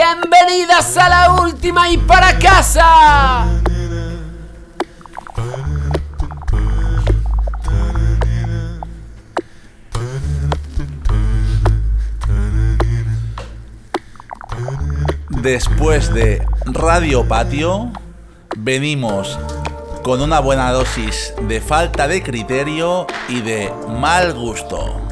Bienvenidas a la última y para casa. Después de Radio Patio, venimos con una buena dosis de falta de criterio y de mal gusto.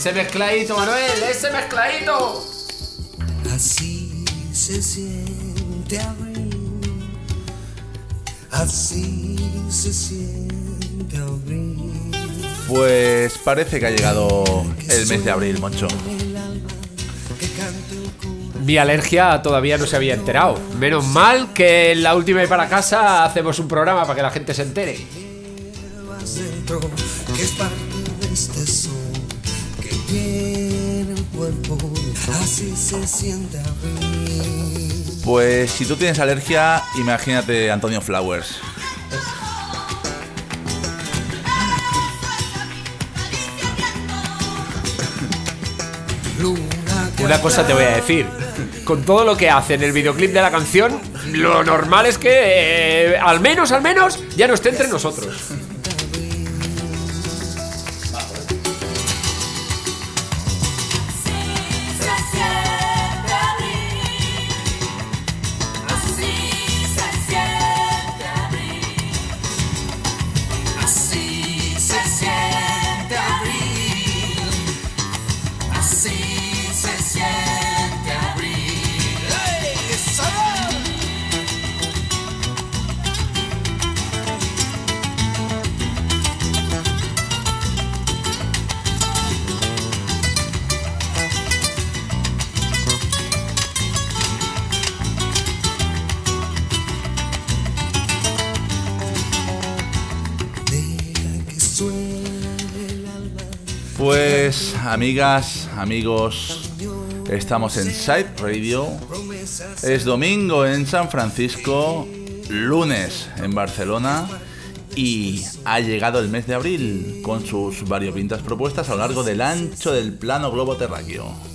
Ese mezcladito, Manuel, ese mezcladito. Así se siente abril. Así se siente abril. Pues parece que ha llegado el mes de abril, Moncho. Mi alergia todavía no se había enterado. Menos mal que en la última y para casa hacemos un programa para que la gente se entere. Tiene el cuerpo. Así se siente abril. Pues si tú tienes alergia, imagínate Antonio Flowers. Una cosa te voy a decir. Con todo lo que hace en el videoclip de la canción, lo normal es que, eh, al menos, al menos, ya no esté entre nosotros. Amigas, amigos, estamos en Side Radio. Es domingo en San Francisco, lunes en Barcelona y ha llegado el mes de abril con sus variopintas propuestas a lo largo del ancho del plano globo terráqueo.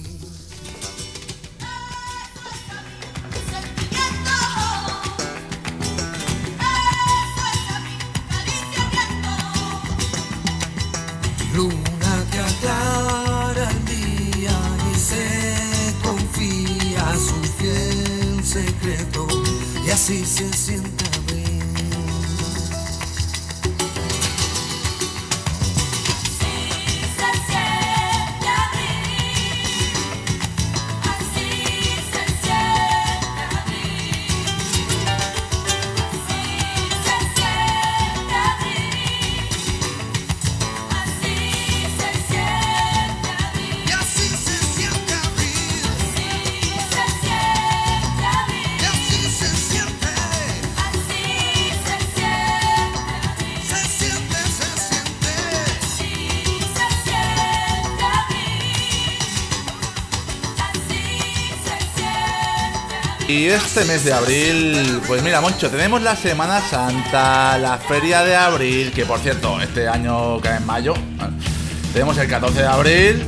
Y este mes de abril, pues mira, Moncho, tenemos la Semana Santa, la Feria de Abril, que por cierto, este año cae en mayo. Tenemos el 14 de abril,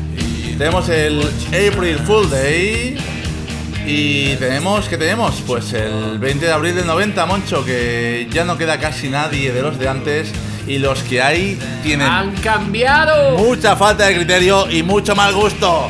tenemos el April Full Day y tenemos, ¿qué tenemos? Pues el 20 de abril del 90, Moncho, que ya no queda casi nadie de los de antes y los que hay tienen ¡Han cambiado! mucha falta de criterio y mucho mal gusto.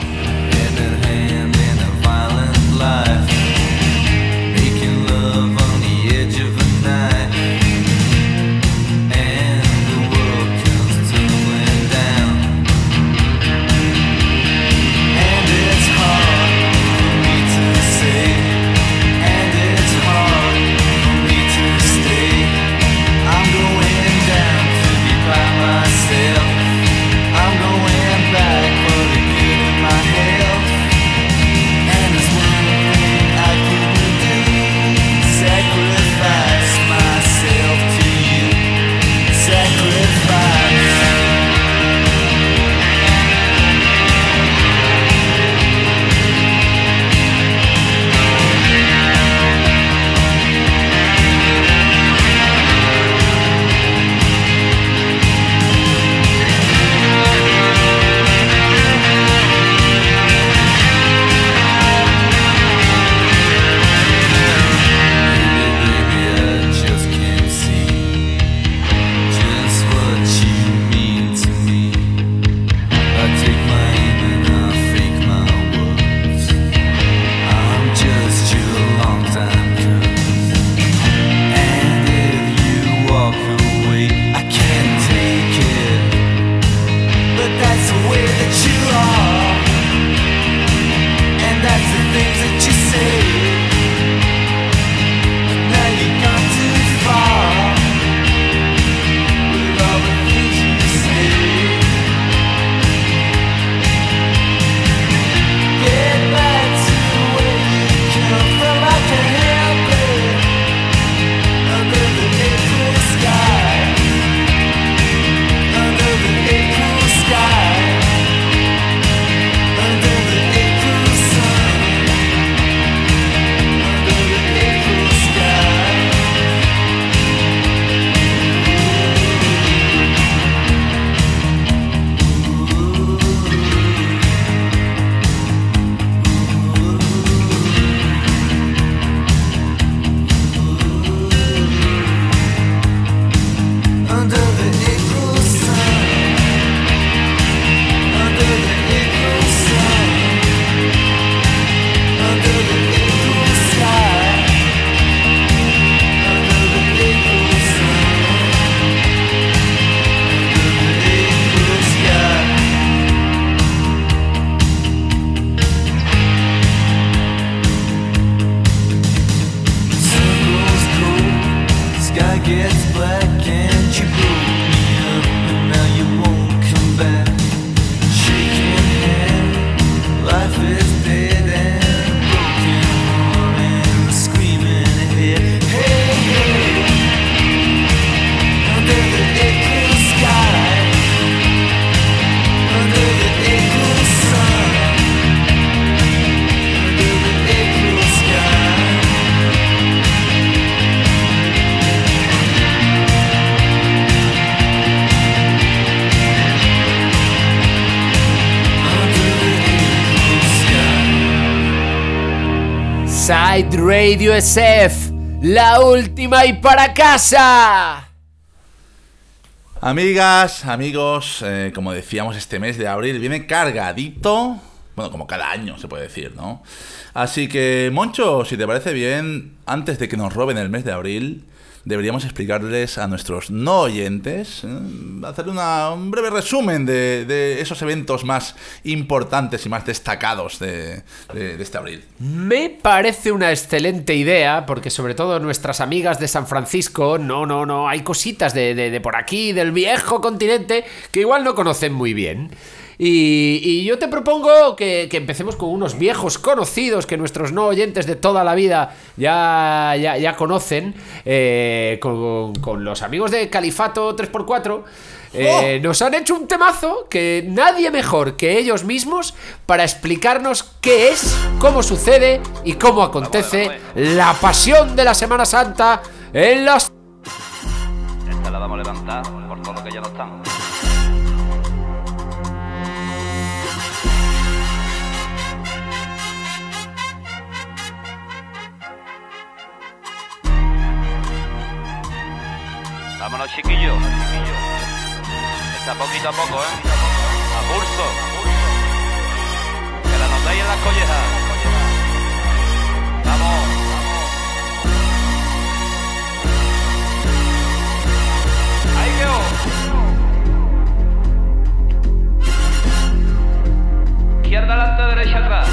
Radio SF, la última y para casa. Amigas, amigos, eh, como decíamos, este mes de abril viene cargadito. Bueno, como cada año se puede decir, ¿no? Así que, Moncho, si te parece bien, antes de que nos roben el mes de abril, deberíamos explicarles a nuestros no oyentes, eh, hacer una- un breve resumen de, esos eventos más importantes y más destacados de, este abril. Me parece una excelente idea, porque sobre todo nuestras amigas de San Francisco, no, no, no, hay cositas de- de por aquí, del viejo continente, que igual no conocen muy bien. Y, y yo te propongo que, que empecemos con unos viejos conocidos que nuestros no oyentes de toda la vida ya, ya, ya conocen, eh, con, con los amigos de Califato 3x4. Eh, Nos han hecho un temazo que nadie mejor que ellos mismos para explicarnos qué es, cómo sucede y cómo acontece la pasión de la Semana Santa en las... Esta la vamos a levantar por todo lo que ya no estamos. Vámonos, chiquillos. Está poquito a poco, ¿eh? A pulso. Que la notéis en las collejas. Vamos. Ahí quedó. Izquierda adelante, derecha atrás.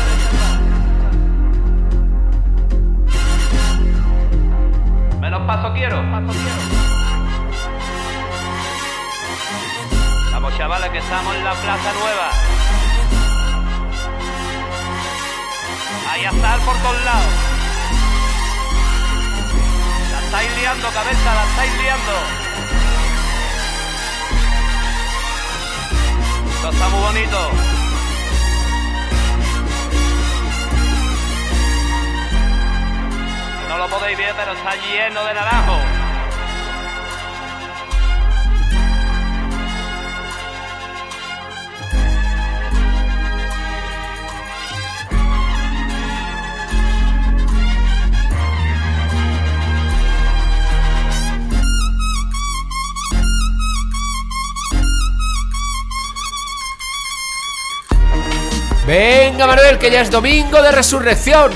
Menos paso quiero. Vamos chavales que estamos en la Plaza Nueva. Ahí a estar por todos lados. La estáis liando, cabeza, la estáis liando. Esto está muy bonito. No lo podéis ver, pero está lleno de naranjo. Venga Manuel, que ya es domingo de resurrección.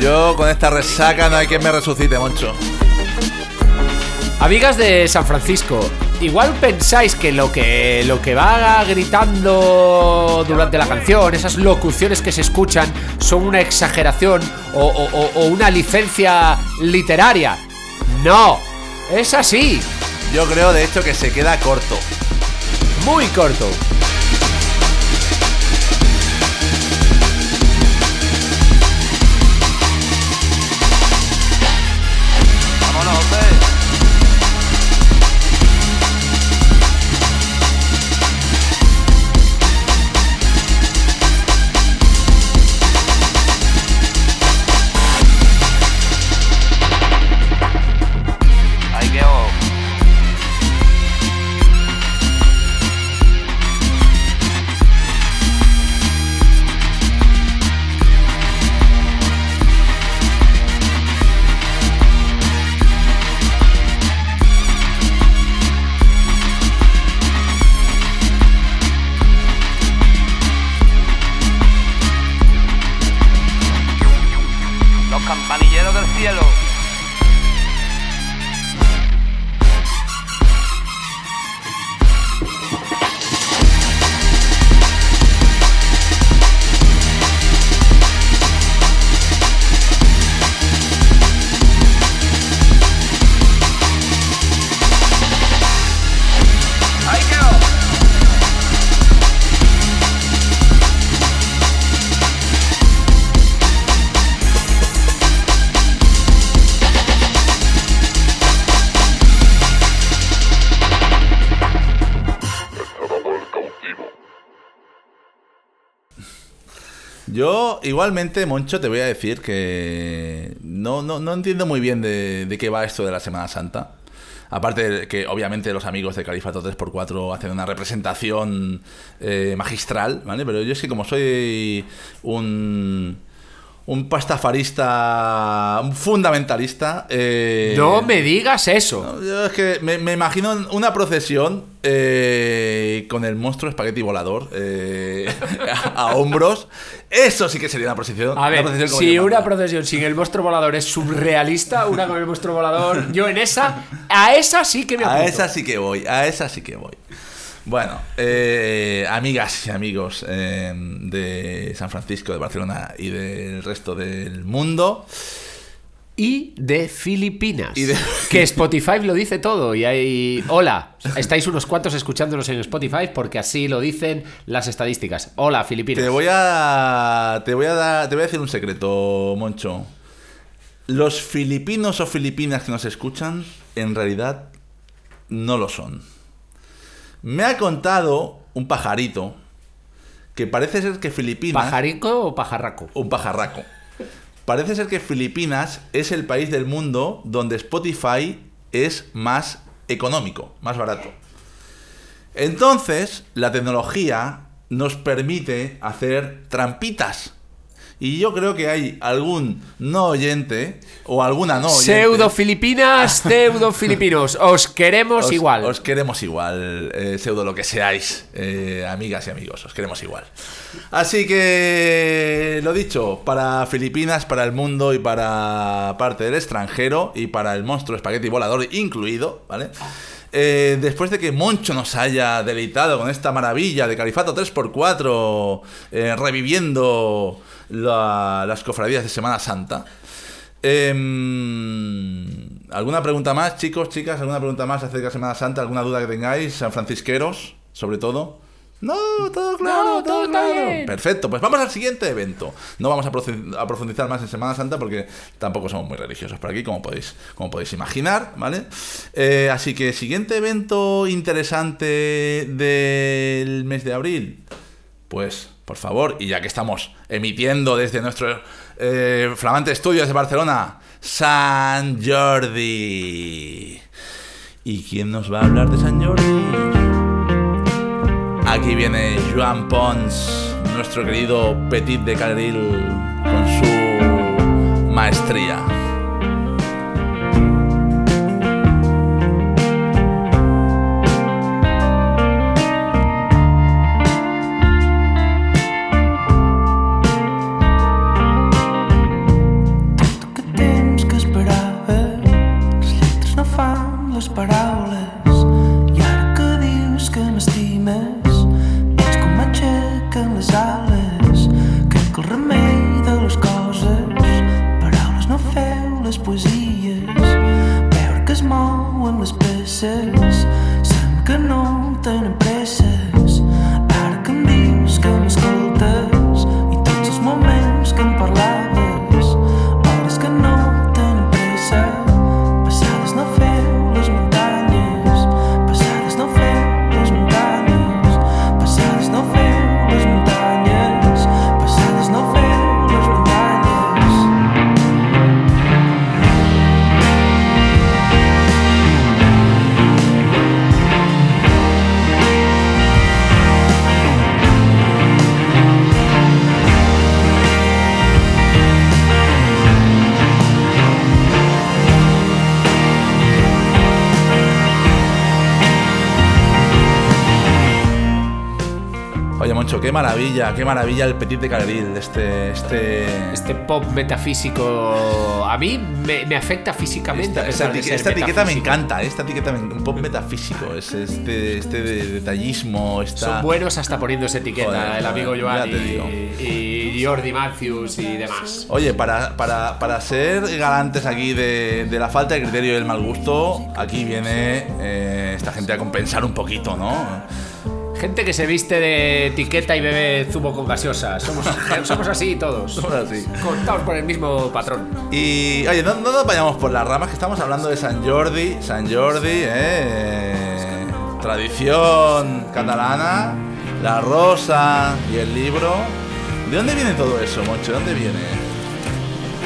Yo con esta resaca no hay quien me resucite, Moncho. Amigas de San Francisco, igual pensáis que lo que lo que va gritando durante la canción, esas locuciones que se escuchan, son una exageración o, o- o- o una licencia literaria. No, es así, Yo creo, de hecho, que se queda corto. muy corto. Igualmente, Moncho, te voy a decir que no, no, no entiendo muy bien de, de qué va esto de la Semana Santa. Aparte de que, obviamente, los amigos de Califato 3x4 hacen una representación eh, magistral, ¿vale? Pero yo es que como soy un, un pastafarista, un fundamentalista. eh, No me digas eso. Yo es que me, me imagino una procesión eh, con el monstruo espagueti volador eh, a, a hombros. Eso sí que sería una procesión. A una ver, procesión si una manda. procesión sin el monstruo volador es surrealista, una con el monstruo volador, yo en esa, a esa sí que me A apunto. esa sí que voy, a esa sí que voy. Bueno, eh, amigas y amigos eh, de San Francisco, de Barcelona y del resto del mundo. Y de Filipinas. Y de- Que Spotify lo dice todo. Y hay. Hola, estáis unos cuantos escuchándonos en Spotify porque así lo dicen las estadísticas. Hola, Filipinas. Te voy a. Te voy a dar. Te voy a decir un secreto, Moncho. Los filipinos o filipinas que nos escuchan, en realidad, no lo son. Me ha contado un pajarito que parece ser que Filipinas. ¿Pajarico o pajarraco? un pajarraco. Parece ser que Filipinas es el país del mundo donde Spotify es más económico, más barato. Entonces, la tecnología nos permite hacer trampitas. Y yo creo que hay algún no oyente o alguna no oyente. Pseudo Filipinas, pseudo Filipinos. Os queremos Os- igual. Os queremos igual, eh, pseudo lo que seáis, eh, amigas y amigos, os queremos igual. Así que, lo dicho, para Filipinas, para el mundo y para parte del extranjero y para el monstruo espagueti volador incluido, ¿vale? Eh, después de que Moncho nos haya deleitado con esta maravilla de Califato 3x4, eh, reviviendo la- las cofradías de Semana Santa, Em, ¿Alguna pregunta más, chicos, chicas? ¿Alguna pregunta más acerca de Semana Santa? ¿Alguna duda que tengáis? San francisqueros, sobre todo. No, todo claro, No, todo, claro. bien. Perfecto, pues vamos al siguiente evento. No vamos a profundizar más en Semana Santa porque tampoco somos muy religiosos por aquí, como podéis, como podéis imaginar, ¿vale? Eh, así que siguiente evento interesante del mes de abril. Pues, por favor, y ya que estamos emitiendo desde nuestro eh, flamante estudios de Barcelona, San Jordi. ¿Y quién nos va a hablar de San Jordi? Aquí viene Joan Pons, nuestro querido Petit de Carril, con su maestría. Moncho, qué maravilla, qué maravilla el Petit de Carril, este, este, Este pop metafísico a mí me, me afecta físicamente. Esta, esta pesar de eti- ser esta etiqueta me encanta, esta etiqueta me, un pop metafísico, es este, este de- detallismo, esta... Son buenos hasta poniéndose etiqueta, Joder, el amigo Joan y, y Jordi Matthews y demás. Oye, para, para, para ser galantes aquí de, de la falta de criterio y del mal gusto, aquí viene eh, esta gente a compensar un poquito, ¿no? Gente que se viste de etiqueta y bebe zumo con gaseosa. Somos, somos así todos. Somos así. Contamos por el mismo patrón. Y, oye, no, no nos vayamos por las ramas, que estamos hablando de San Jordi, San Jordi, eh, tradición catalana, la rosa y el libro. ¿De dónde viene todo eso, Moncho? ¿De dónde viene?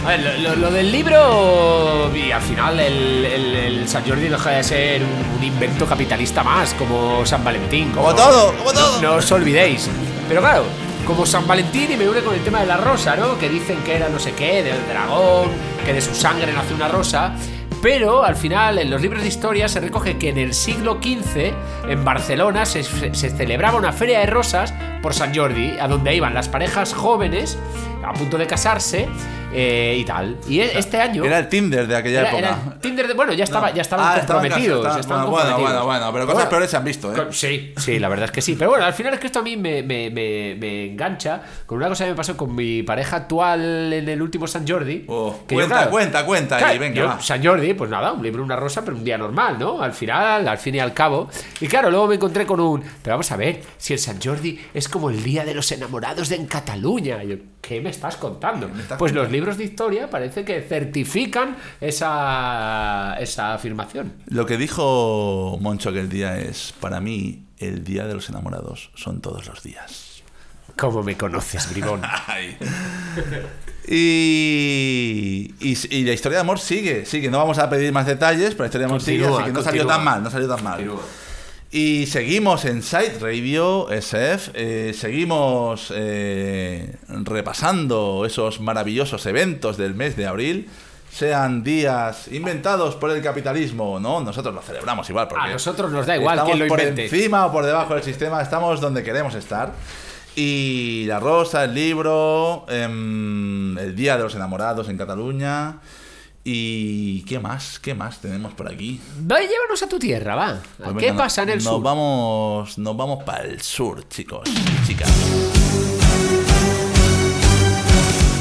A ver, lo, lo- lo del libro y al final el, el- el San Jordi deja de ser un, un invento capitalista más, como San Valentín. Como ¿no? todo, como todo. No os olvidéis. Pero claro, como San Valentín y me une con el tema de la rosa, ¿no? Que dicen que era no sé qué, del dragón, que de su sangre nace una rosa. Pero al final, en los libros de historia se recoge que en el siglo XV, en Barcelona, se, se celebraba una feria de rosas por San Jordi, a donde iban las parejas jóvenes a punto de casarse eh, y tal. Y e- este año. Era el Tinder de aquella era- época. era el Tinder de- bueno, ya estaba, ya estaban Ah, estaban comprometidos. casados, ya estaban bueno, bueno, comprometidos. bueno, bueno, pero cosas Bueno, peores se han visto, ¿eh? con- Sí, sí, la verdad es que sí. Pero bueno, al final es que esto a mí me, me- me- me engancha con una cosa que me pasó con mi pareja actual en el último San Jordi. Oh, que yo, cuenta, claro, cuenta, cuenta claro, venga, yo, va. San Jordi, pues nada, un libro, una rosa, pero un día normal, ¿no? Al final, al fin y al cabo. Y claro, luego me encontré con un. Pero vamos a ver, si el San Jordi es como el día de los enamorados de en Cataluña. Y yo, ¿qué me estás contando? me estás pues los libros de historia parece que certifican esa, esa afirmación. Lo que dijo Moncho aquel día es, para mí, el día de los enamorados son todos los días. ¿Cómo me conoces, bribón? Y, y, y la historia de amor sigue, sigue. No vamos a pedir más detalles, pero la historia de amor sigue, Continúa, así que no salió tan mal, no salió tan mal. Y seguimos en Site Radio SF, eh, seguimos eh, repasando esos maravillosos eventos del mes de abril, sean días inventados por el capitalismo, ¿no? Nosotros los celebramos igual. Porque A nosotros nos da igual estamos quién lo por encima o por debajo del sistema, estamos donde queremos estar. Y la rosa, el libro, em, el Día de los Enamorados en Cataluña. ¿Y qué más? ¿Qué más tenemos por aquí? Va, llévanos a tu tierra, va. Pues ¿Qué venga, pasa en el nos sur? Vamos, nos vamos para el sur, chicos y chicas.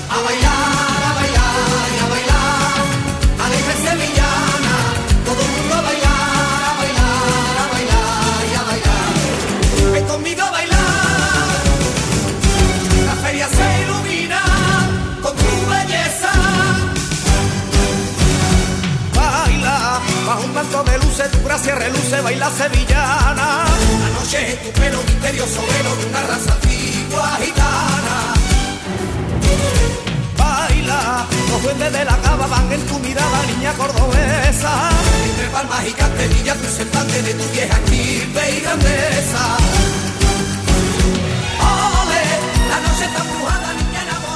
A a bailar, luces, tu gracia reluce, baila sevillana. La noche es tu pelo misterioso, velo de una raza antigua gitana. Baila, los duendes de la cava van en tu mirada, niña cordobesa. Entre palmas y canterillas, tu semblante de tu vieja estirpe y grandeza.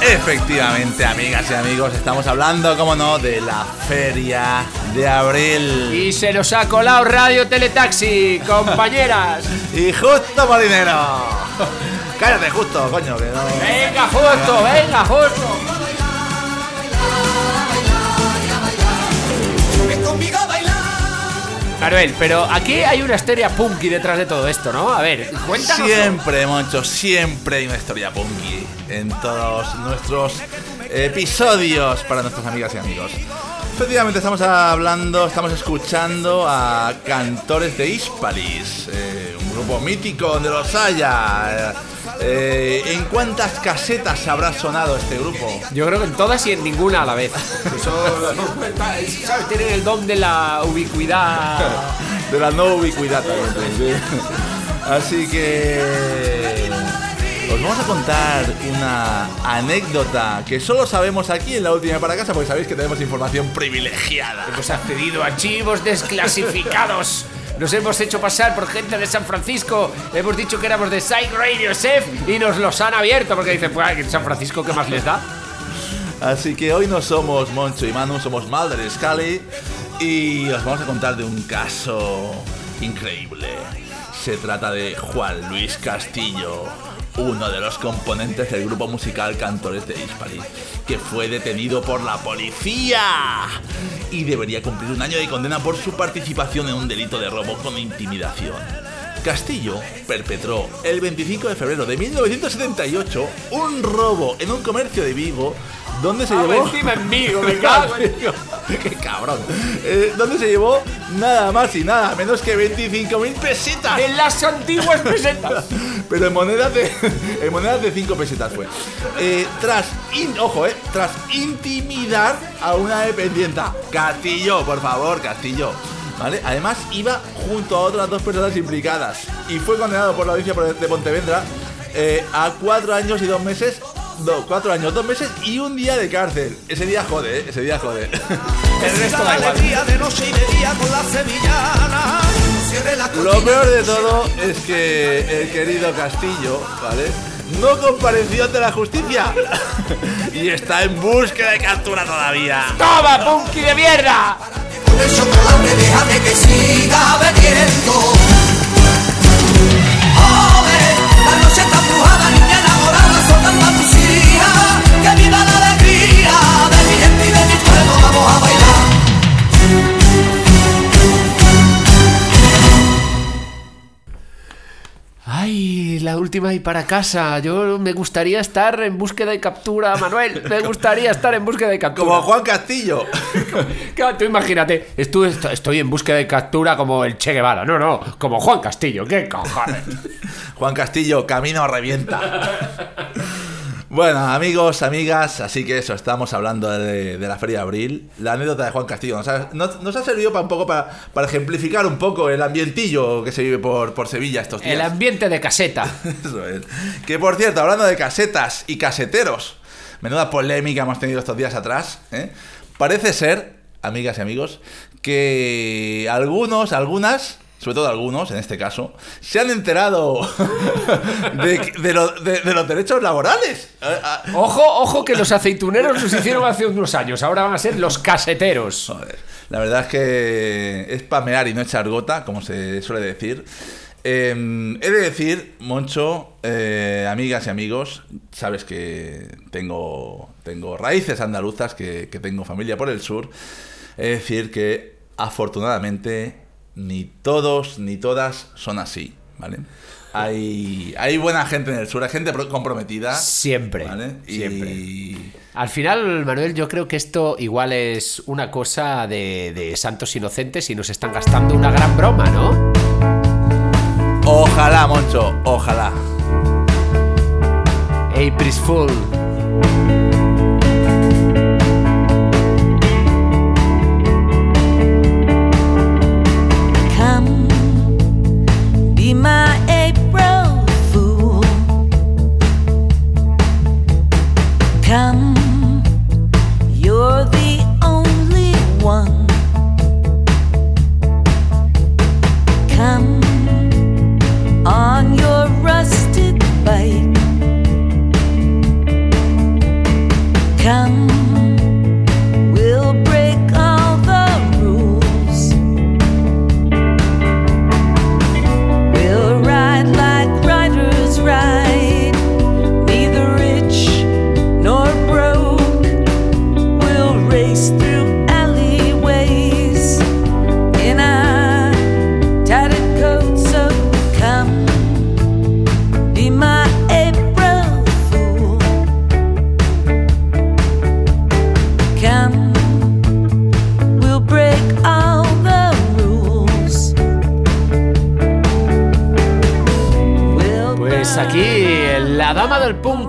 Efectivamente, amigas y amigos, estamos hablando, como no, de la feria de abril. Y se nos ha colado Radio Teletaxi, compañeras. Y justo por dinero. Cállate, justo, coño, que no. Venga, justo, venga, justo. Manuel, pero aquí hay una historia punky detrás de todo esto, ¿no? A ver, cuéntanos. Siempre, Moncho, siempre hay una historia punky en todos nuestros episodios para nuestras amigas y amigos. Efectivamente, estamos hablando, estamos escuchando a Cantores de Hispalis, eh, un grupo mítico donde los haya. Eh, ¿En cuántas casetas habrá sonado este grupo? Yo creo que en todas y en ninguna a la vez. Eso, ¿sabes? Tienen el don de la ubicuidad. De la no ubicuidad también, sí. Así que os vamos a contar una anécdota que solo sabemos aquí en la última para casa porque sabéis que tenemos información privilegiada. Hemos accedido a archivos desclasificados. Nos hemos hecho pasar por gente de San Francisco. Hemos dicho que éramos de Psych Radio Chef y nos los han abierto porque dicen, pues en San Francisco, ¿qué más les da? Así que hoy no somos Moncho y Manu, somos Mulder Scully y os vamos a contar de un caso increíble. Se trata de Juan Luis Castillo, uno de los componentes del grupo musical Cantores de Hispali, que fue detenido por la policía y debería cumplir un año de condena por su participación en un delito de robo con intimidación. Castillo perpetró el 25 de febrero de 1978 un robo en un comercio de Vigo donde se llevó encima en Vigo, me cago en ¡Qué cabrón! Eh, donde se llevó nada más y nada menos que 25.000 pesetas. En las antiguas pesetas. Pero en monedas de en monedas de 5 pesetas fue. Eh, tras in- ojo, eh, tras intimidar a una dependienta. Castillo, por favor, Castillo. ¿Vale? Además iba junto a otras dos personas implicadas y fue condenado por la audiencia de Pontevedra eh, a cuatro años y dos meses. No, cuatro años, dos meses y un día de cárcel. Ese día jode, ¿eh? ese día jode. El resto da igual. alegría de noche y de día con la sevillana. Cierre la Lo peor de todo es que el querido Castillo, ¿vale? no compareció ante la justicia y está en búsqueda de captura todavía. ¡Toma, Punky de mierda! Con el chocolate déjame que siga bebiendo. La última y para casa. Yo me gustaría estar en búsqueda y captura, Manuel. Me gustaría estar en búsqueda y captura. Como Juan Castillo. Claro, tú imagínate, estu- est- estoy en búsqueda de captura como el Che Guevara. No, no, como Juan Castillo. ¿Qué cojones? Juan Castillo, camino revienta. Bueno, amigos, amigas, así que eso, estamos hablando de, de la Feria de Abril. La anécdota de Juan Castillo nos ha, nos- nos ha servido para un poco para, para ejemplificar un poco el ambientillo que se vive por, por Sevilla estos días. El ambiente de caseta. Eso es. Que por cierto, hablando de casetas y caseteros, menuda polémica hemos tenido estos días atrás. ¿eh? Parece ser, amigas y amigos, que algunos, algunas, sobre todo algunos en este caso, se han enterado de, de lo- de- de los derechos laborales. Ojo, ojo que los aceituneros los hicieron hace unos años. Ahora van a ser los caseteros. Joder, la verdad es que es pamear y no echar gota, como se suele decir. Eh, he de decir, Moncho, eh, amigas y amigos, sabes que tengo, tengo raíces andaluzas, que, que tengo familia por el sur. He de decir que afortunadamente ni todos ni todas son así, ¿vale? Hay, hay buena gente en el sur, hay gente pro- comprometida. Siempre, ¿vale? Y- siempre. Al final, Manuel, yo creo que esto igual es una cosa de, de santos inocentes y nos están gastando una gran broma, ¿no? Ojalá, Moncho, ojalá. April's Fool.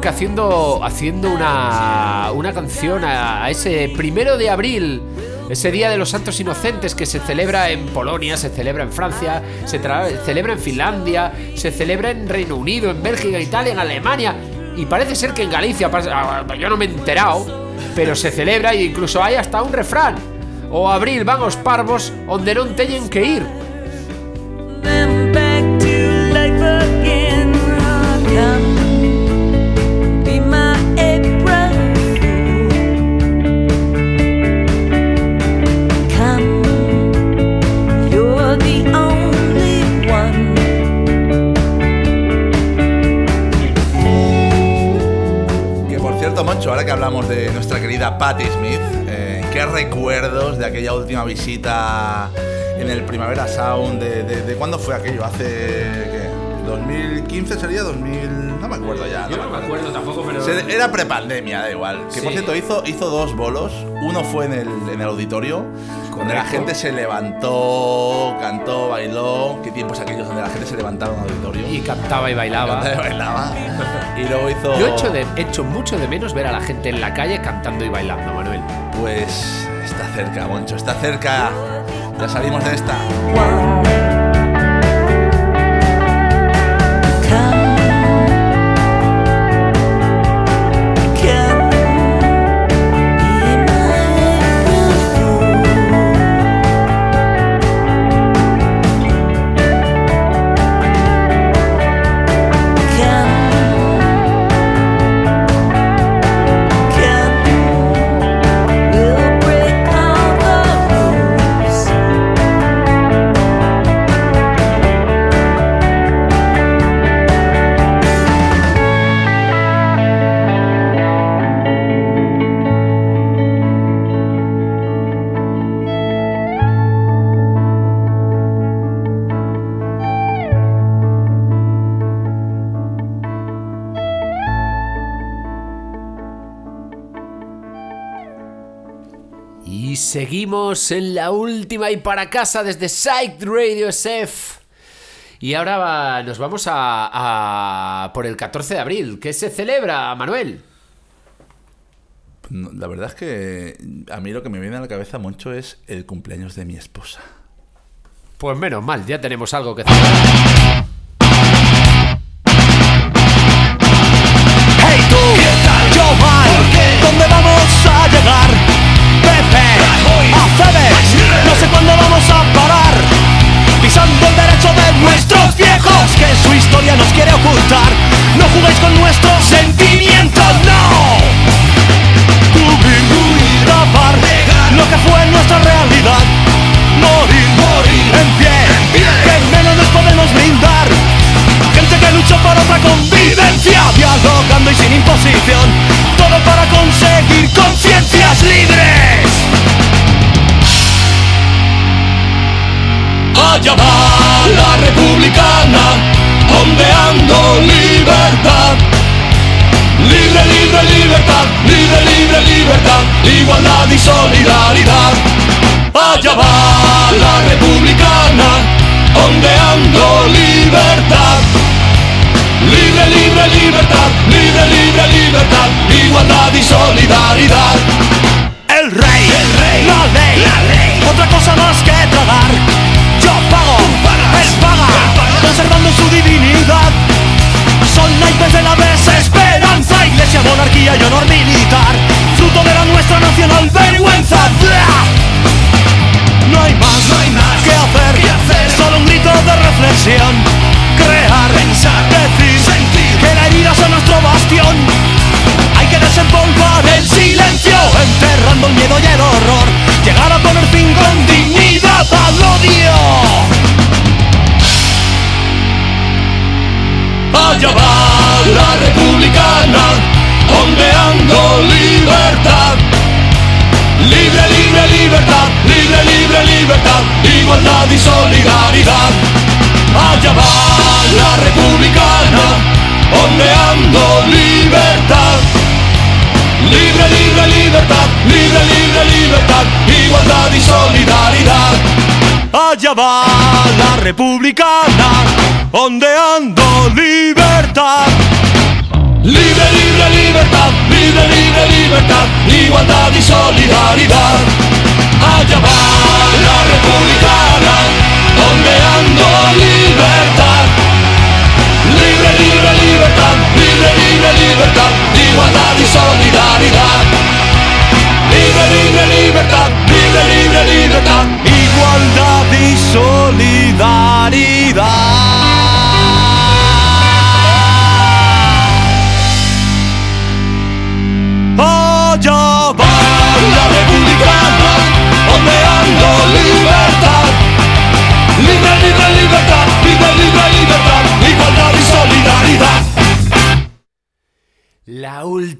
Punk haciendo, haciendo una, una canción a, ese primero de abril, ese día de los santos inocentes que se celebra en Polonia, se celebra en Francia, se celebra en Finlandia, se celebra en Reino Unido, en Bélgica, Italia, en Alemania y parece ser que en Galicia, ah, yo no me he enterado, pero se celebra e incluso hay hasta un refrán. O abril van os parvos donde no teñen que ir. Por Moncho, ahora que hablamos de nuestra querida Patti Smith, eh, ¿qué recuerdos de aquella última visita en el Primavera Sound? ¿De, de, de cuándo fue aquello? ¿Hace qué? ¿2015 sería? ¿2000? No me acuerdo ya. no tampoco, pero... Era prepandemia, da igual. Que por Sí. cierto, hizo, hizo dos bolos. Uno fue en el, en el auditorio, donde la gente se levantó, cantó, bailó. ¿Qué tiempos aquellos donde la gente se levantaba en un auditorio? Y cantaba y bailaba. Cantaba y bailaba. Y luego hizo. Yo echo, de, echo mucho de menos ver a la gente en la calle cantando y bailando, Manuel. Pues está cerca, Moncho, está cerca. Ya salimos de esta. Seguimos en la última y para casa desde Psych Radio SF. Y ahora va- nos vamos a, a por el 14 de abril. ¿Qué se celebra, Manuel? La verdad es que a mí lo que me viene a la cabeza, Moncho, es el cumpleaños de mi esposa. Pues menos mal, ya tenemos algo que celebrar. Y solidaridad Allá va la republicana Ondeando libertad Libre, libre, libertad, libre, libre, libertad, igualdad y solidaridad. El rey, la, ley, otra cosa más que tragar. Yo pago, él paga, conservando su divinidad. Son naipes de la desesperanza, iglesia, monarquía y honor militar. Nuestra nacional vergüenza. ¡Blah! No hay más, que, hacer, solo un grito de reflexión. Crear, pensar, decir, sentir que la herida son nuestro bastión. Hay que desempolvar el silencio, enterrando el miedo y el horror. Libertad, igualdad y solidaridad. Allá va la republicana, ondeando libertad. Libre, libre, libertad, libre, libre, libertad, igualdad y solidaridad. Allá va la republicana, ondeando libertad. Libre, libre, libertad, libre, libre, libertad, igualdad y solidaridad. Allá va la republicana, ondeando libertad. Libre, libre, libertad, libre, libre, libertad, igualdad y solidaridad. Libre, libre, libertad, libre, libre, libertad, igualdad y solidaridad.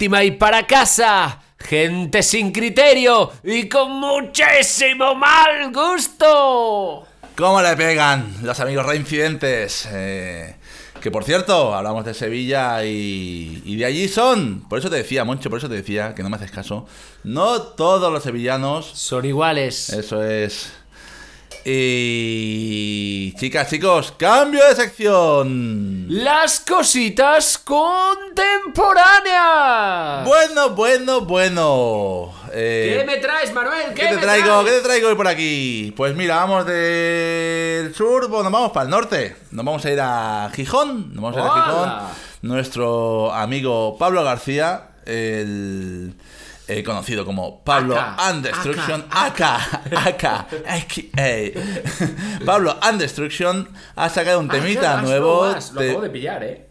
Y para casa. Gente sin criterio y con muchísimo mal gusto. ¿Cómo le pegan los amigos reincidentes? Eh, que por cierto, hablamos de Sevilla y, y de allí son. Por eso te decía, Moncho, por eso te decía que no me haces caso. No todos los sevillanos. Son iguales. Eso es. Y. Chicas, chicos, cambio de sección. Las cositas contemporáneas. Bueno, bueno, bueno. Eh, ¿Qué me traes, Manuel? ¿Qué, ¿Qué te me traigo? traes? ¿Qué te traigo hoy por aquí? Pues mira, vamos del sur, bueno, vamos para el norte. Nos vamos a ir a Gijón. Nos vamos a ir a. Gijón. Nuestro amigo Pablo García, el, el conocido como Pablo Aka, and Destruction, Aka, Aka. Pablo and Destruction ha sacado un temita nuevo. Lo acabo de pillar, ¿eh?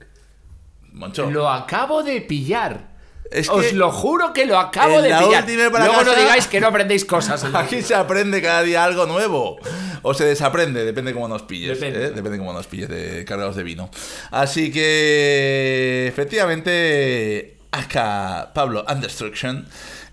Moncho. Lo acabo de pillar. Es Os lo juro que lo acabo de la pillar. Luego no digáis que no aprendéis cosas. Aquí se aprende cada día algo nuevo. O se desaprende, depende cómo nos pilles. Depende. ¿eh? Depende cómo nos pilles de cargados de vino. Así que, efectivamente, acá Pablo and Destruction,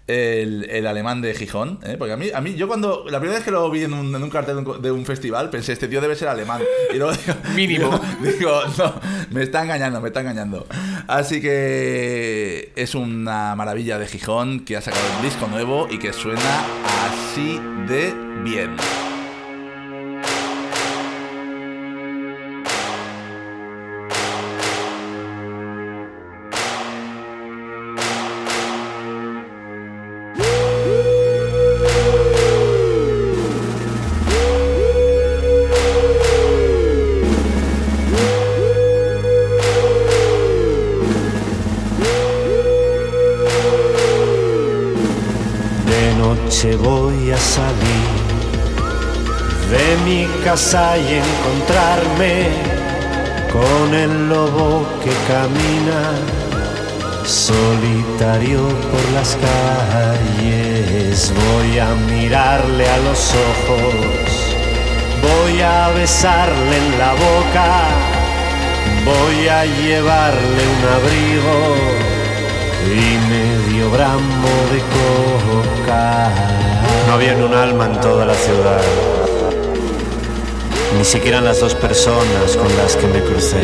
el, el alemán de Gijón. ¿eh? Porque a mí, a mí, yo cuando. La primera vez que lo vi en un, en un cartel de un, de un festival, pensé, este tío debe ser alemán. Y luego digo, Mínimo. Digo, digo, no, me está engañando, me está engañando. Así que es una maravilla de Gijón que ha sacado un disco nuevo y que suena así de bien. Voy a salir de mi casa y encontrarme con el lobo que camina solitario por las calles. Voy a mirarle a los ojos, voy a besarle en la boca, voy a llevarle un abrigo y medio gramo de coca. No había ni un alma en toda la ciudad, ni siquiera las dos personas con las que me crucé.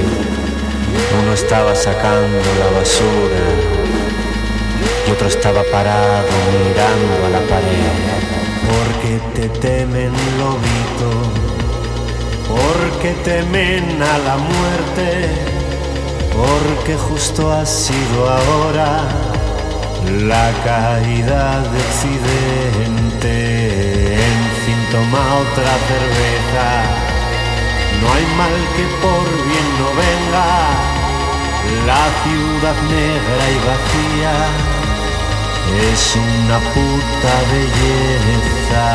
Uno estaba sacando la basura y otro estaba parado mirando a la pared. Porque te temen lobito, porque temen a la muerte porque justo ha sido ahora la caída de Occidente. En fin, toma otra cerveza. No hay mal que por bien no venga. La ciudad negra y vacía es una puta belleza.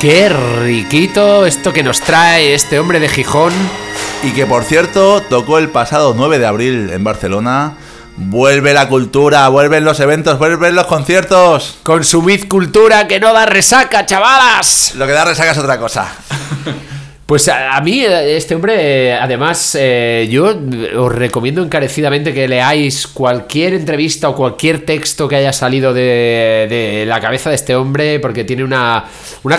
Qué riquito esto que nos trae este hombre de Gijón. Y que por cierto tocó el pasado 9 de abril en Barcelona. Vuelve la cultura, vuelven los eventos, vuelven los conciertos. Consumid cultura que no da resaca, chavalas. Lo que da resaca es otra cosa. Pues a, mí, eh, este hombre, además, eh, yo os recomiendo encarecidamente que leáis cualquier entrevista o cualquier texto que haya salido de, de la cabeza de este hombre, porque tiene una, una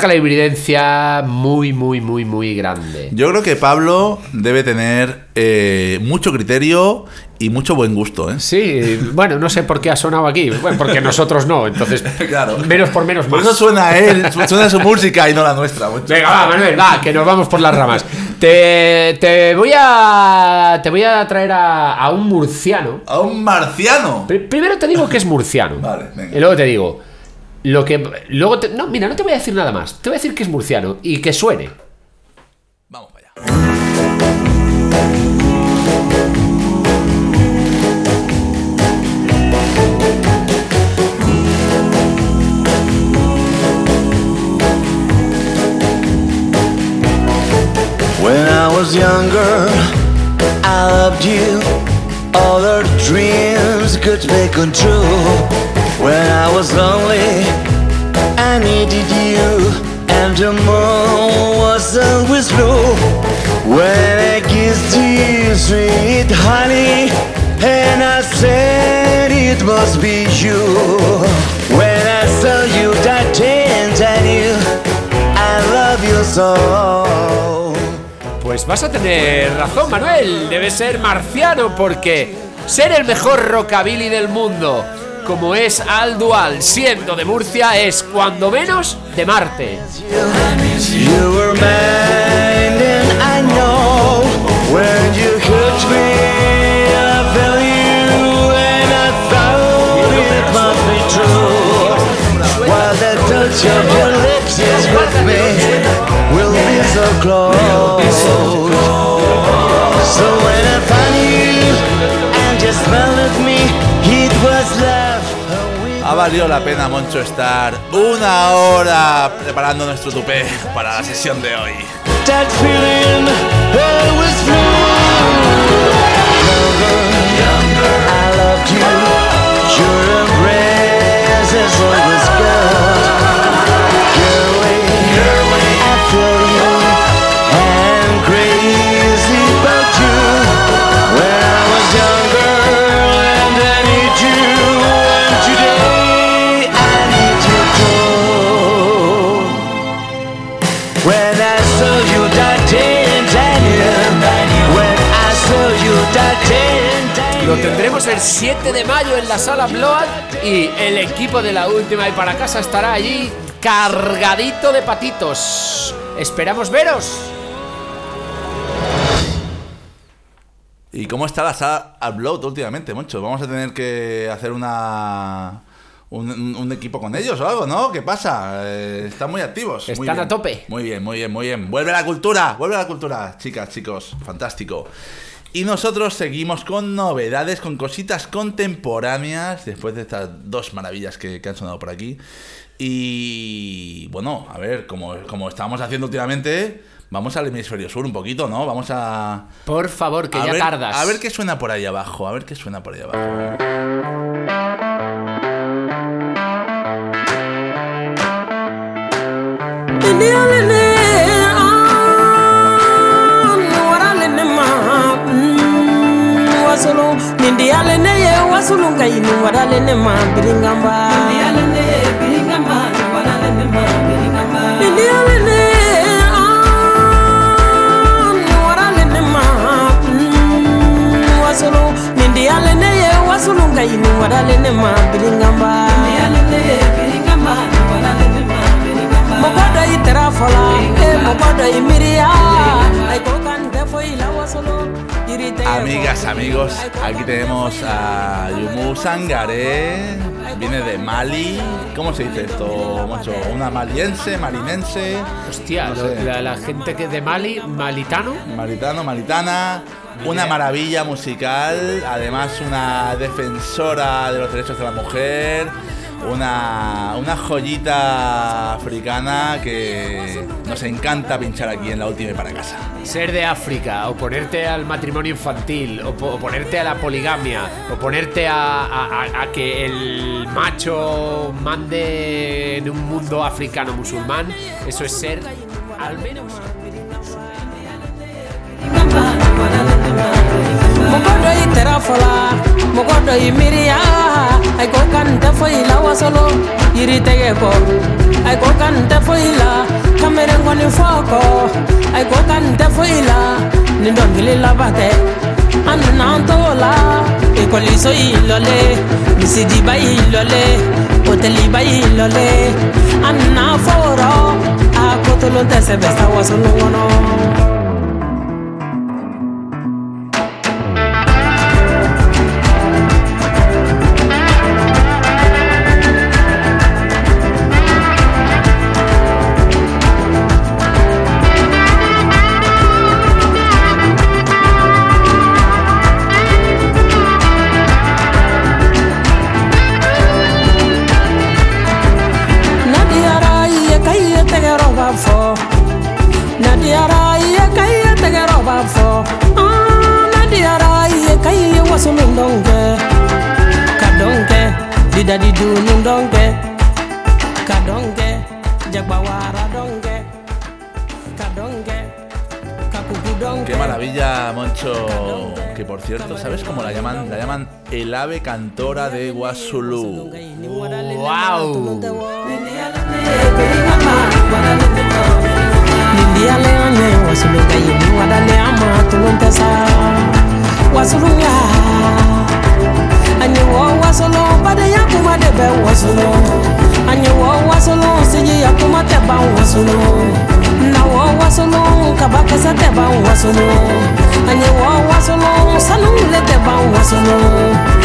muy, muy, muy, muy grande. Yo creo que Pablo debe tener eh, mucho criterio y mucho buen gusto, ¿eh? Sí, bueno, no sé por qué ha sonado aquí. Bueno, porque nosotros no, entonces. Claro. Menos por menos Por más. eso suena él, su- suena su música y no la nuestra. mucho. Venga, va, Manuel, va, que nos vamos por las ramas. Te, te voy a. Te voy a traer a, a un murciano. A un marciano. Pri- Primero te digo que es murciano. Vale, venga. Y luego te digo. Lo que. Luego te- no, mira, no te voy a decir nada más. Te voy a decir que es murciano y que suene. Vamos para allá. Was younger, I loved you. All our dreams could be come true. When I was lonely, I needed you. And the moon was always blue. When I kissed you, sweet honey, and I said it must be you. When I saw you that dance, I knew I love you so. Pues vas a tener razón, Manuel. Debe ser marciano porque ser el mejor rockabilly del mundo, como es Al Dual, siendo de Murcia, es cuando menos de Marte. Your lips is with me, we'll be so close. Ha valido la pena, Moncho, estar una hora preparando nuestro tupé para la sesión de hoy. Tendremos el 7 de mayo en la sala Blood y el equipo de la última y para casa estará allí cargadito de patitos. Esperamos veros. ¿Y cómo está la sala Upload últimamente, Moncho? Vamos a tener que hacer una. Un, equipo con ellos o algo, ¿no? ¿Qué pasa? Eh, están muy activos. Muy Están bien. a tope. Muy bien, muy bien, muy bien. Vuelve la cultura, vuelve la cultura, chicas, chicos. Fantástico. Y nosotros seguimos con novedades, con cositas contemporáneas, después de estas dos maravillas que, que han sonado por aquí. Y bueno, a ver, como, como estábamos haciendo últimamente, vamos al hemisferio sur un poquito, ¿no? Vamos a, Por favor, que a ya ver, tardas. A ver qué suena por ahí abajo, a ver qué suena por ahí abajo. indiyale ne ye wasulun ka ɲini wadale ne ma biringanba indiyale ne warale ne ma ah, mm, wasulu. Indiyale ne ye wasulun ka ɲini ne ma biringanba mɔgɔ dɔ i tɛra fɔla mɔgɔ dɔ i miiriya a ko ka nin tɛ fɔ Amigas, amigos, aquí tenemos a Yumu Sangare, viene de Mali. ¿Cómo se dice esto, Moncho? ¿Una maliense, marinense? Hostia, No lo- sé. la, la gente que de Mali, malitano. Maritano, maritana, una maravilla musical, además una defensora de los derechos de la mujer, una, una joyita africana que nos encanta pinchar aquí en la última y para casa. Ser de África, oponerte al matrimonio infantil, opo- oponerte a la poligamia, oponerte a- a- a que el macho mande en un mundo africano musulmán, eso es ser al menos. Mogodo i tera fɔla, mogodo i miiriya. Ai ko kan tɛ foyi la wasolo, yiri tɛgɛ kɔ. Ai ko kan tɛ foyi la, kameren kɔni fɔ kɔ. Ai ko kan tɛ foyi la, nin dɔnkili laban tɛ. An nana an t'o la, ekɔliso y'i lɔle, misidiba y'i lɔle, hotɛliba y'i lɔle. An nana fɔ o rɔ, a kotolon tɛ sɛbɛ sa wasolon kɔnɔ. Ave cantora de Guasulú. ¡Wow! Tɛ wɔ tɛ ban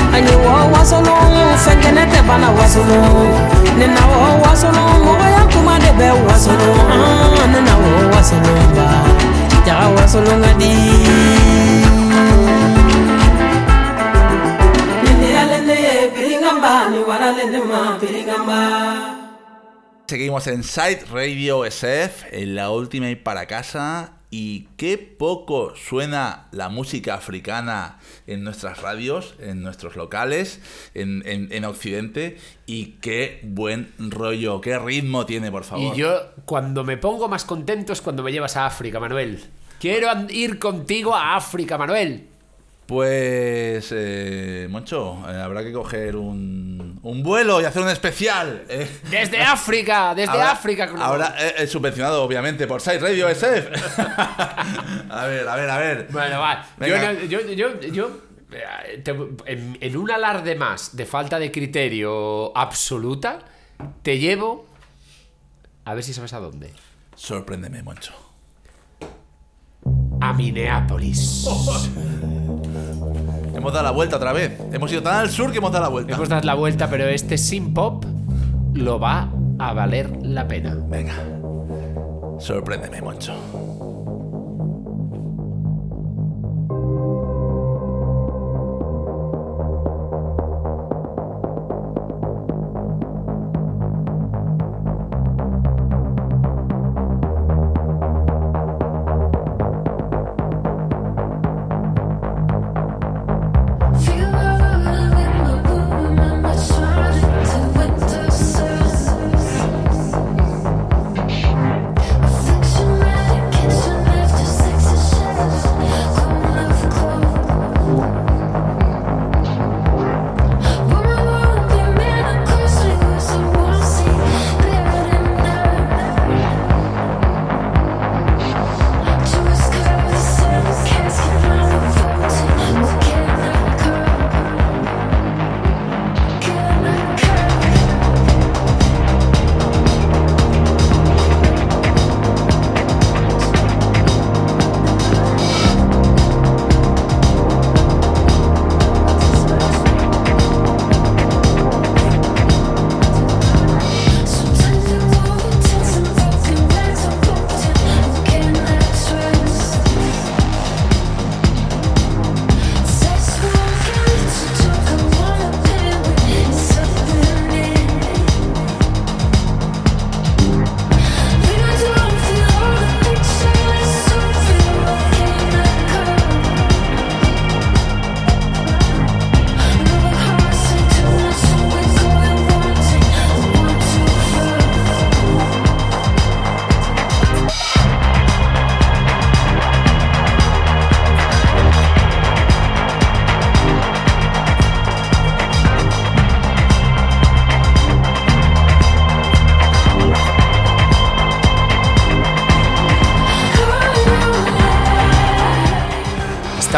Seguimos en Site Radio SF, en la última y para casa. Y qué poco suena la música africana en nuestras radios, en nuestros locales, en, en- en Occidente. Y qué buen rollo, qué ritmo tiene, por favor. Y yo, cuando me pongo más contento es cuando me llevas a África, Manuel. Quiero ir contigo a África, Manuel. Pues, eh, Moncho, eh, habrá que coger un, un vuelo y hacer un especial. eh. Desde África, desde Ahora- África. Ahora eh, eh, subvencionado, obviamente, por Site Radio SF. a ver, a ver, a ver. Bueno, va. Yo, yo, yo, yo eh, te- en, en un alarde más de falta de criterio absoluta, te llevo. A ver si sabes a dónde. Sorpréndeme, Moncho. A Minneapolis. Hemos dado la vuelta otra vez. Hemos ido tan al sur que hemos dado la vuelta. Hemos dado la vuelta, pero este sin pop lo va a valer la pena. Venga. Sorpréndeme, Moncho.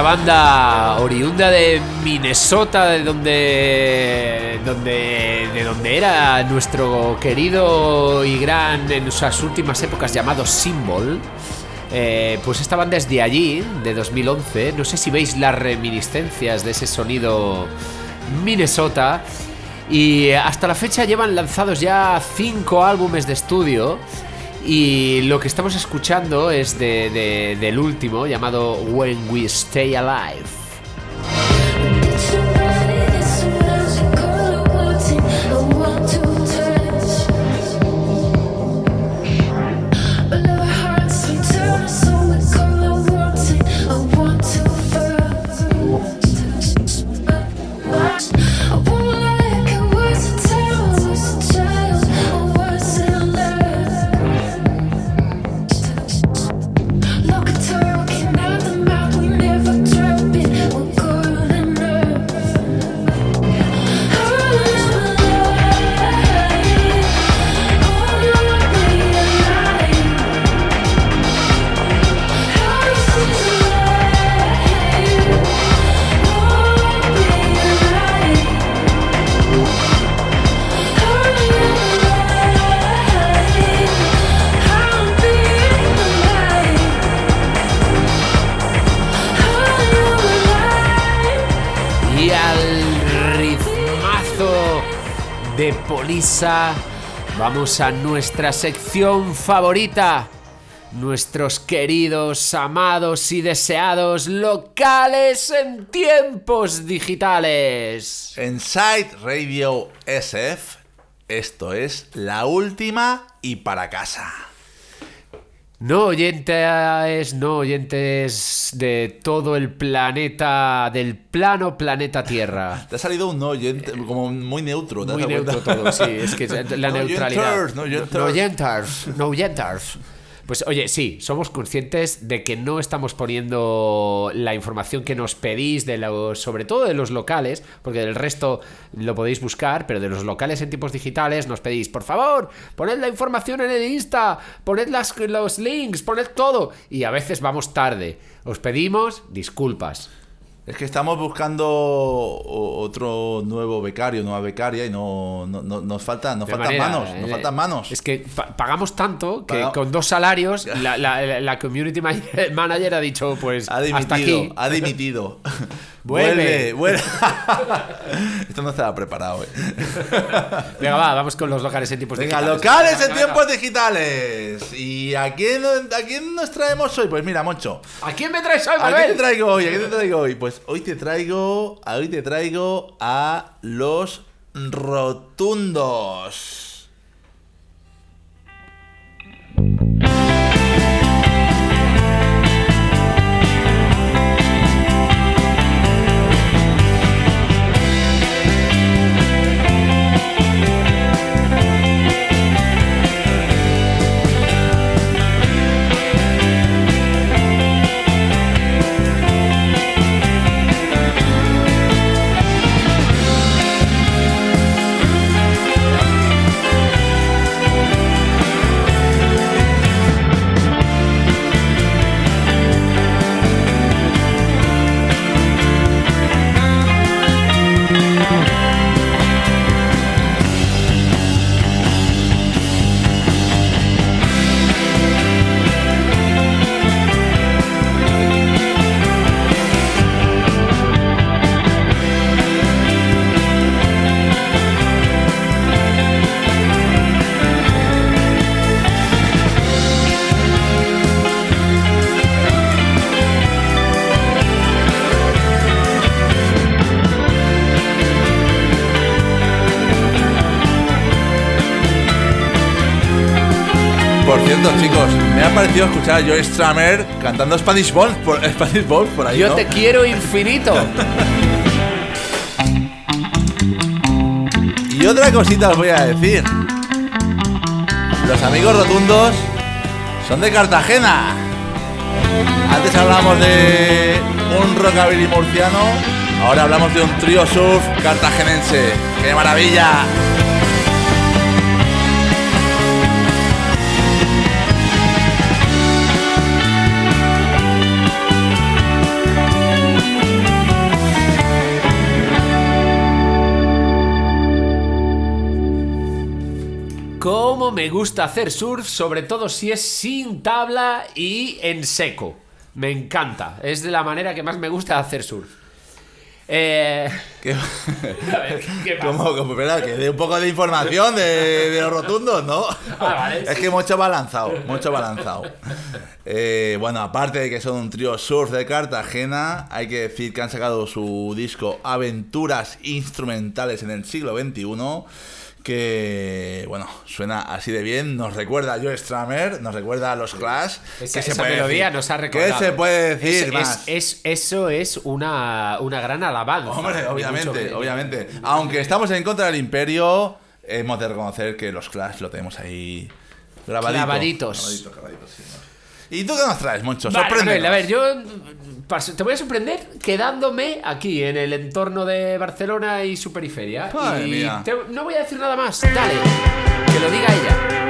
Banda oriunda de Minnesota, de donde, donde, de donde era nuestro querido y gran en sus últimas épocas llamado Symbol. eh, pues esta banda es de allí, de 2011. No sé si veis las reminiscencias de ese sonido Minnesota. Y hasta la fecha llevan lanzados ya cinco álbumes de estudio. Y lo que estamos escuchando es de- de- del último, llamado When We Stay Alive. A nuestra sección favorita. Nuestros queridos, amados y deseados locales en tiempos digitales. En Site Radio SF, esto es la última y para casa. No oyentes, no oyentes de todo el planeta, del plano planeta Tierra. Te ha salido un no oyente, como muy neutro. ¿te has Muy neutro cuenta? todo, sí, es que la No neutralidad. oyenters, no oyenters. No oyenters, no oyenters. Pues oye, sí, somos conscientes de que no estamos poniendo la información que nos pedís, de sobre todo de los locales, porque del resto lo podéis buscar, pero de los locales en tiempos digitales nos pedís, por favor, poned la información en el Insta, poned las, los links, poned todo. Y a veces vamos tarde. Os pedimos disculpas. Es que estamos buscando otro nuevo becario, nueva becaria y no, no- no- nos faltan, nos faltan manera, manos, nos eh, faltan manos. Es que pa- pagamos tanto que con dos salarios la, la- la community ma- manager ha dicho, pues, Ha hasta dimitido, aquí. ha dimitido. Vuelve. vuelve. Esto no estaba preparado, eh. Venga, va, vamos con los locales en tiempos Venga, digitales. locales en Venga, venga. tiempos digitales. ¿Y a quién, a quién nos traemos hoy? Pues mira, Moncho. ¿A quién me traes hoy, ¿A quién te traigo hoy? ¿A quién te traigo hoy? Pues hoy te traigo, a hoy te traigo a los rotundos. Cierto, chicos, me ha parecido escuchar a Joe Stramer cantando Spanish Balls por, Spanish Balls por ahí. Yo ¿no? te quiero infinito. Y otra cosita os voy a decir. Los amigos rotundos son de Cartagena. Antes hablamos de un rockabilly murciano, ahora hablamos de un trío surf cartagenense. ¡Qué maravilla! Me gusta hacer surf, sobre todo si es sin tabla y en seco. Me encanta. Es de la manera que más me gusta hacer surf. Eh, ¿Qué- a ver, ¿qué pasa? ¿Cómo? Espera, que dé un poco de información de, de los rotundos, ¿no? Ah, vale, es sí. que mucho balanzado, mucho balanzado. Eh, bueno, aparte de que son un trío surf de Cartagena, hay que decir que han sacado su disco Aventuras Instrumentales en el siglo XXI. Que, bueno, suena así de bien. Nos recuerda a Joe Stramer, nos recuerda a los Clash. Esa, ¿Qué esa melodía decir? nos ha recordado. ¿Qué se puede decir Es- más? es- es- eso es una, una gran alabanza. Hombre, obviamente, que- obviamente. Aunque estamos en contra del imperio, hemos de reconocer que los Clash lo tenemos ahí grabadito. Grabaditos, clavaditos, sí, ¿no? ¿Y tú qué nos traes, Moncho? Vale. Manuel, a ver, yo te voy a sorprender quedándome aquí en el entorno de Barcelona y su periferia. Madre y mía. te- no voy a decir nada más. Dale, que lo diga ella.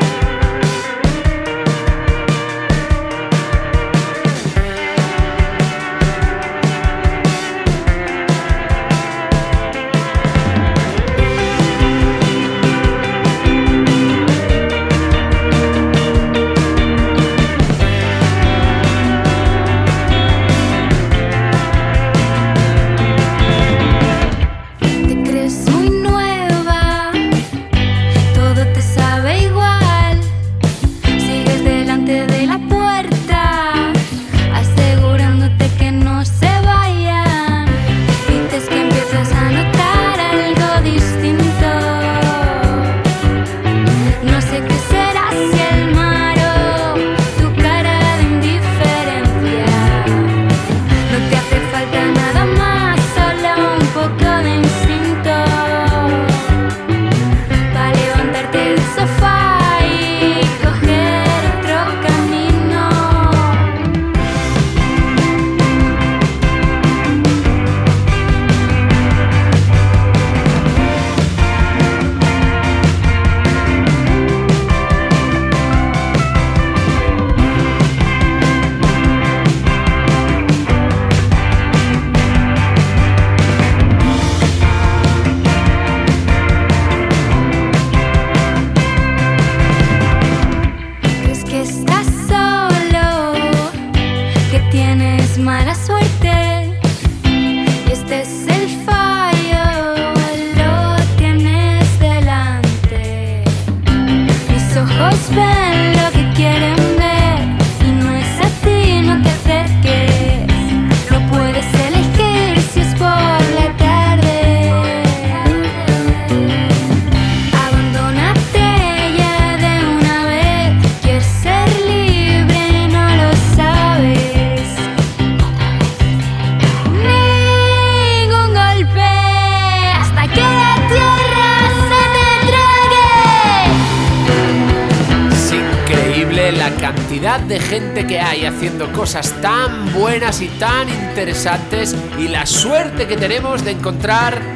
De gente que hay haciendo cosas tan buenas y tan interesantes y la suerte que tenemos de encontrar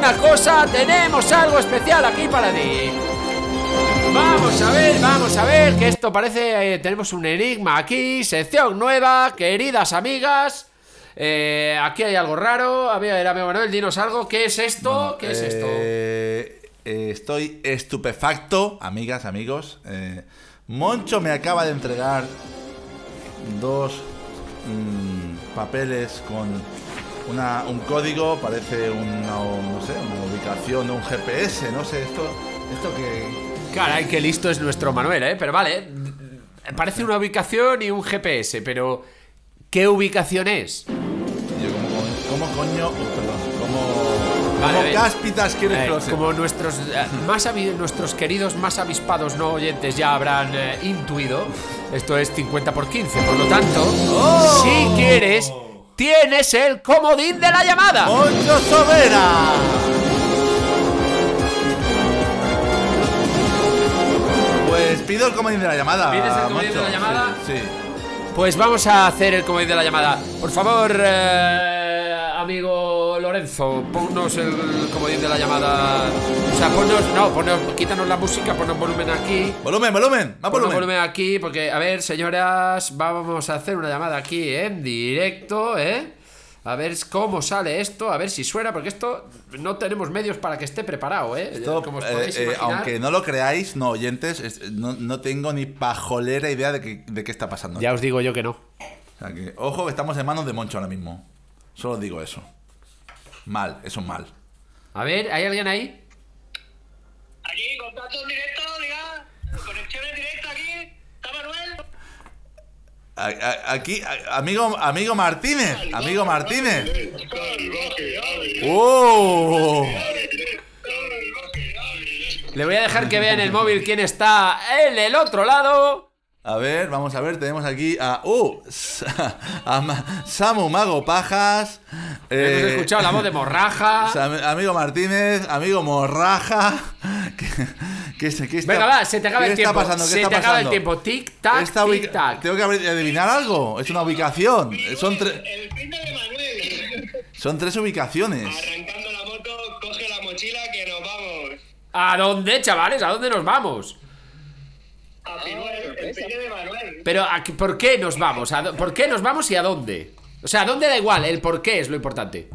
una cosa, tenemos algo especial aquí para ti. Vamos a ver, vamos a ver, que esto parece, eh, tenemos un enigma aquí, sección nueva, queridas amigas. Eh, aquí hay algo raro. A ver, amigo Manuel, dinos algo. ¿Qué es esto? ¿Qué es esto? Eh, estoy estupefacto, amigas, amigos. Moncho me acaba de entregar dos mm, papeles con una- un código, parece una, no sé, una ubicación un GPS, no sé, esto, esto que... Caray, qué listo es nuestro Manuel, ¿eh? Pero vale, parece una ubicación y un GPS, pero ¿qué ubicación es? Yo como, co- como coño, oh, perdón, como, Vale, cáspitas quieres Eh, que como nuestros eh, más nuestros queridos más avispados no oyentes ya habrán eh, intuido, esto es 50 por 15, por lo tanto, ¡Oh! si quieres, tienes el comodín de la llamada. ¡Moncho Sobera! Pues pido el comodín de la llamada. ¿Pides el comodín de la llamada? Sí. sí. Pues vamos a hacer el comodín de la llamada. Por favor, eh, amigo Lorenzo, ponnos el comodín de la llamada. O sea, ponnos, no, ponnos, quítanos la música, ponnos volumen aquí. Volumen, volumen, más volumen. volumen aquí, porque, a ver, señoras, vamos a hacer una llamada aquí en directo, ¿eh? A ver cómo sale esto, a ver si suena, porque esto no tenemos medios para que esté preparado, ¿eh? Esto, Como os eh, podéis eh, imaginar. aunque no lo creáis, no oyentes, es- no, no tengo ni pajolera idea de, que- de qué está pasando. Ya os digo yo que no. O sea que, ojo, que estamos en manos de Moncho ahora mismo. Solo digo eso. Mal, eso es mal. A ver, ¿hay alguien ahí? Aquí, contacto en directo, diga. Conexión en directo aquí. ¿Está Manuel? A- a- Aquí, a- amigo, amigo Martínez, amigo Martínez. ¡Oh! Le voy a dejar que vea en el móvil quién está en el otro lado. A ver, vamos a ver, tenemos aquí a. ¡Uh! A Ma- Samu Mago Pajas. Hemos eh, escuchado la voz de Morraja. Sam- Amigo Martínez, amigo Morraja. ¿Qué, qué, qué está, Venga, va, se te acaba qué el tiempo. está pasando? ¿Qué se está te acaba el pasando? tiempo. Tic, tac, tic, tac. Tengo que adivinar algo. Es una ubicación. Son, tre- El de Manuel. son tres ubicaciones. Arrancando la moto, coge la mochila que nos vamos. ¿A dónde, chavales? ¿A dónde nos vamos? A Pero, ¿a qué- ¿por qué nos vamos? ¿A ¿Por qué nos vamos y a dónde? O sea, ¿a dónde da igual? El por qué es lo importante.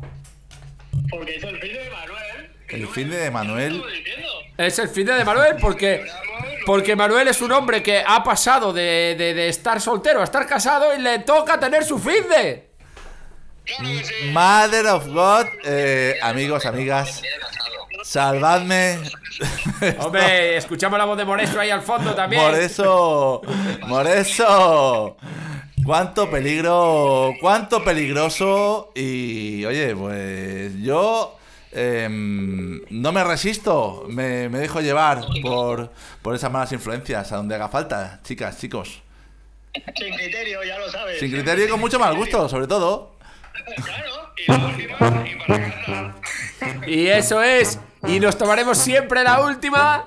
Porque es el fin de Manuel. El fin de Manuel. Es el fin de Manuel porque... Porque Manuel es un hombre que ha pasado de, de- de estar soltero a estar casado y le toca tener su fin de... Mother of God. eh, amigos, amigas. Salvadme. Hombre, escuchamos la voz de Moreso ahí al fondo también. Por eso, por eso. Cuánto peligro, cuánto peligroso. Y oye, pues yo em, no me resisto, me, me dejo llevar por, por esas malas influencias, a donde haga falta, chicas, chicos. Sin criterio, ya lo sabes. Sin criterio y con mucho mal gusto, sobre todo. Y eso es. Y nos tomaremos siempre la última.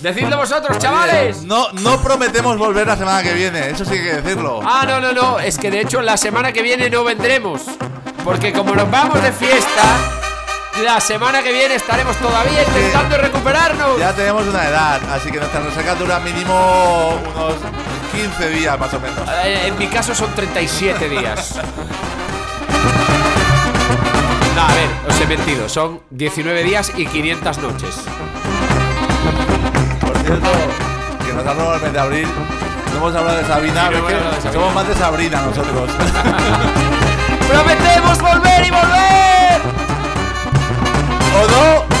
Decidlo vosotros, chavales. No, no prometemos volver la semana que viene, eso sí que hay que decirlo. Ah, no, no, no. Es que de hecho la semana que viene no vendremos. Porque como nos vamos de fiesta, la semana que viene estaremos todavía intentando recuperarnos. Ya tenemos una edad, así que nuestra resaca dura mínimo unos 15 días más o menos. Eh, En mi caso son 37 días. No, a ver, os he mentido. Son 19 días y 500 noches. Por cierto, que nos ha robado el mes de abril. No hemos hablado de Sabina, Sí, no que de Sabina. somos más de Sabrina nosotros. ¡Prometemos volver y volver! ¡O no!